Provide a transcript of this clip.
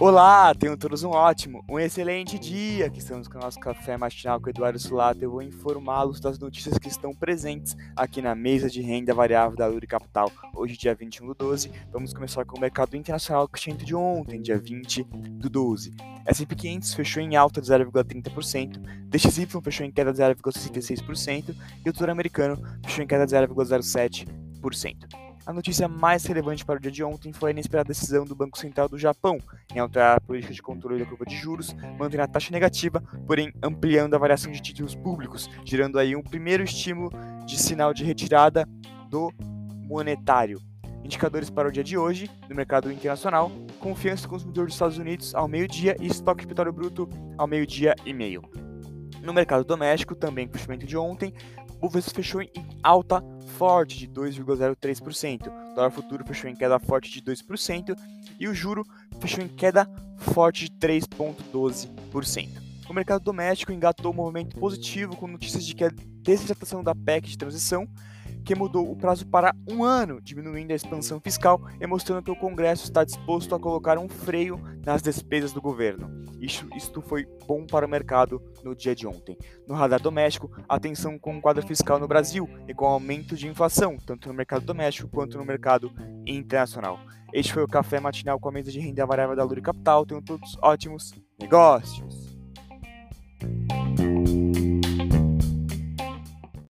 Olá, tenham todos um ótimo, um excelente dia. Aqui estamos com o nosso café matinal com o Eduardo Sulato. Eu vou informá-los das notícias que estão presentes aqui na mesa de renda variável da Luri Capital. Hoje, dia 21 do 12, vamos começar com o mercado internacional crescente de ontem, dia 20 do 12. S&P 500 fechou em alta de 0,30%, DXY fechou em queda de 0,66% e o Tesouro Americano fechou em queda de 0,07%. A notícia mais relevante para o dia de ontem foi a inesperada decisão do Banco Central do Japão em alterar a política de controle da curva de juros, mantendo a taxa negativa, porém ampliando a variação de títulos públicos, gerando aí um primeiro estímulo de sinal de retirada do monetário. Indicadores para o dia de hoje no mercado internacional: confiança do consumidor dos Estados Unidos ao meio-dia e estoque de petróleo bruto ao meio-dia e meio. No mercado doméstico, também com o fechamento de ontem, o Bovespa fechou em alta forte de 2,03%, o dólar futuro fechou em queda forte de 2% e o juro fechou em queda forte de 3,12%. O mercado doméstico engatou um movimento positivo com notícias de que a da PEC de transição que mudou o prazo para um ano, diminuindo a expansão fiscal e mostrando que o Congresso está disposto a colocar um freio nas despesas do governo. Isto, isto foi bom para o mercado no dia de ontem. No radar doméstico, atenção com o quadro fiscal no Brasil e com o aumento de inflação, tanto no mercado doméstico quanto no mercado internacional. Este foi o Café Matinal com a mesa de renda variável da Luri Capital. Tenham todos ótimos negócios!